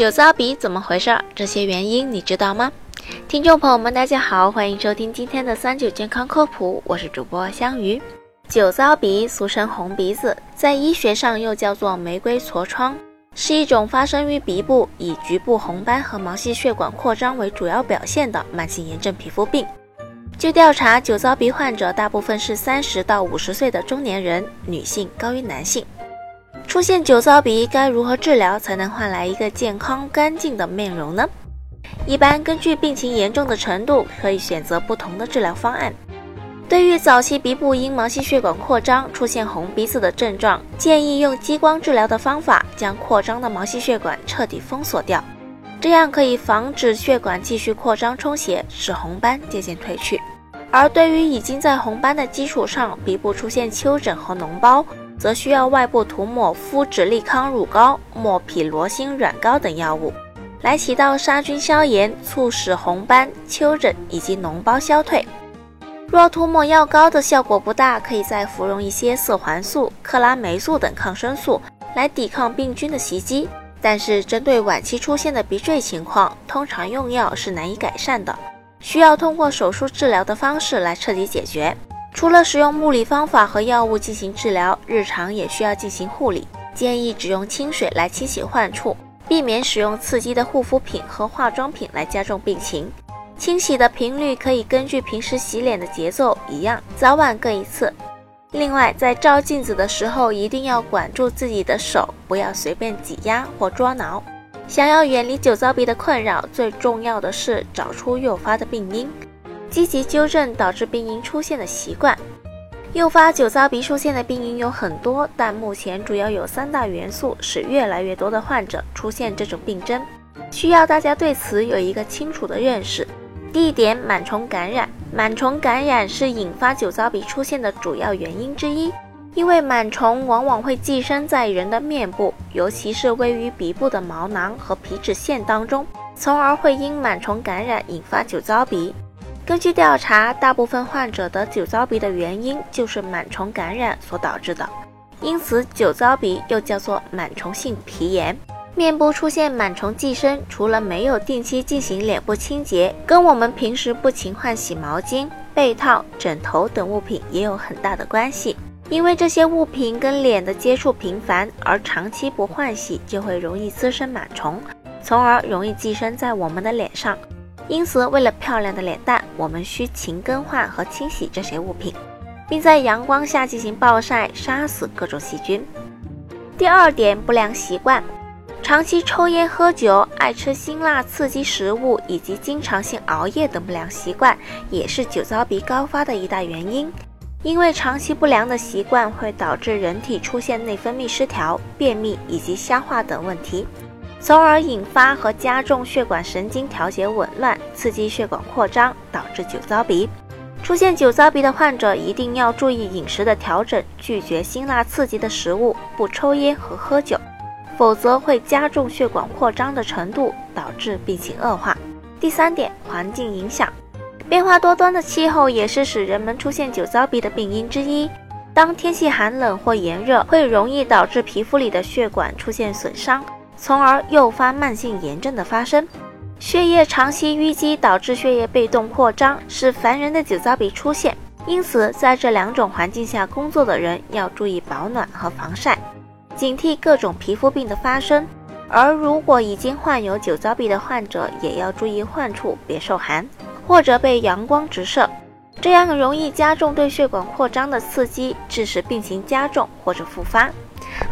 酒糟鼻怎么回事？这些原因你知道吗？听众朋友们，大家好，欢迎收听今天的三九健康科普，我是主播香鱼。酒糟鼻俗称红鼻子，在医学上又叫做玫瑰痤疮，是一种发生于鼻部，以局部红斑和毛细血管扩张为主要表现的慢性炎症皮肤病。据调查，酒糟鼻患者大部分是三十到五十岁的中年人，女性高于男性。出现酒糟鼻该如何治疗才能换来一个健康干净的面容呢？一般根据病情严重的程度，可以选择不同的治疗方案。对于早期鼻部因毛细血管扩张出现红鼻子的症状，建议用激光治疗的方法将扩张的毛细血管彻底封锁掉，这样可以防止血管继续扩张充血，使红斑渐渐褪去。而对于已经在红斑的基础上鼻部出现丘疹和脓包，则需要外部涂抹肤脂利康乳膏、莫匹罗星软膏等药物，来起到杀菌消炎、促使红斑、丘疹以及脓包消退。若涂抹药膏的效果不大，可以再服用一些色环素、克拉霉素等抗生素来抵抗病菌的袭击。但是，针对晚期出现的鼻坠情况，通常用药是难以改善的，需要通过手术治疗的方式来彻底解决。除了使用物理方法和药物进行治疗，日常也需要进行护理。建议只用清水来清洗患处，避免使用刺激的护肤品和化妆品来加重病情。清洗的频率可以根据平时洗脸的节奏一样，早晚各一次。另外，在照镜子的时候一定要管住自己的手，不要随便挤压或抓挠。想要远离酒糟鼻的困扰，最重要的是找出诱发的病因。积极纠正导致病因出现的习惯，诱发酒糟鼻出现的病因有很多，但目前主要有三大元素使越来越多的患者出现这种病症，需要大家对此有一个清楚的认识。第一点，螨虫感染，螨虫感染是引发酒糟鼻出现的主要原因之一，因为螨虫往往会寄生在人的面部，尤其是位于鼻部的毛囊和皮脂腺当中，从而会因螨虫感染引发酒糟鼻。根据调查，大部分患者得酒糟鼻的原因就是螨虫感染所导致的，因此酒糟鼻又叫做螨虫性皮炎。面部出现螨虫寄生，除了没有定期进行脸部清洁，跟我们平时不勤换洗毛巾、被套、枕头等物品也有很大的关系。因为这些物品跟脸的接触频繁，而长期不换洗，就会容易滋生螨虫，从而容易寄生在我们的脸上。因此，为了漂亮的脸蛋，我们需勤更换和清洗这些物品，并在阳光下进行暴晒，杀死各种细菌。第二点，不良习惯，长期抽烟、喝酒、爱吃辛辣刺激食物以及经常性熬夜等不良习惯，也是酒糟鼻高发的一大原因。因为长期不良的习惯会导致人体出现内分泌失调、便秘以及消化等问题。从而引发和加重血管神经调节紊乱，刺激血管扩张，导致酒糟鼻。出现酒糟鼻的患者一定要注意饮食的调整，拒绝辛辣刺激的食物，不抽烟和喝酒，否则会加重血管扩张的程度，导致病情恶化。第三点，环境影响，变化多端的气候也是使人们出现酒糟鼻的病因之一。当天气寒冷或炎热，会容易导致皮肤里的血管出现损伤。从而诱发慢性炎症的发生，血液长期淤积导致血液被动扩张，使烦人的酒糟鼻出现。因此，在这两种环境下工作的人要注意保暖和防晒，警惕各种皮肤病的发生。而如果已经患有酒糟鼻的患者，也要注意患处别受寒，或者被阳光直射，这样容易加重对血管扩张的刺激，致使病情加重或者复发。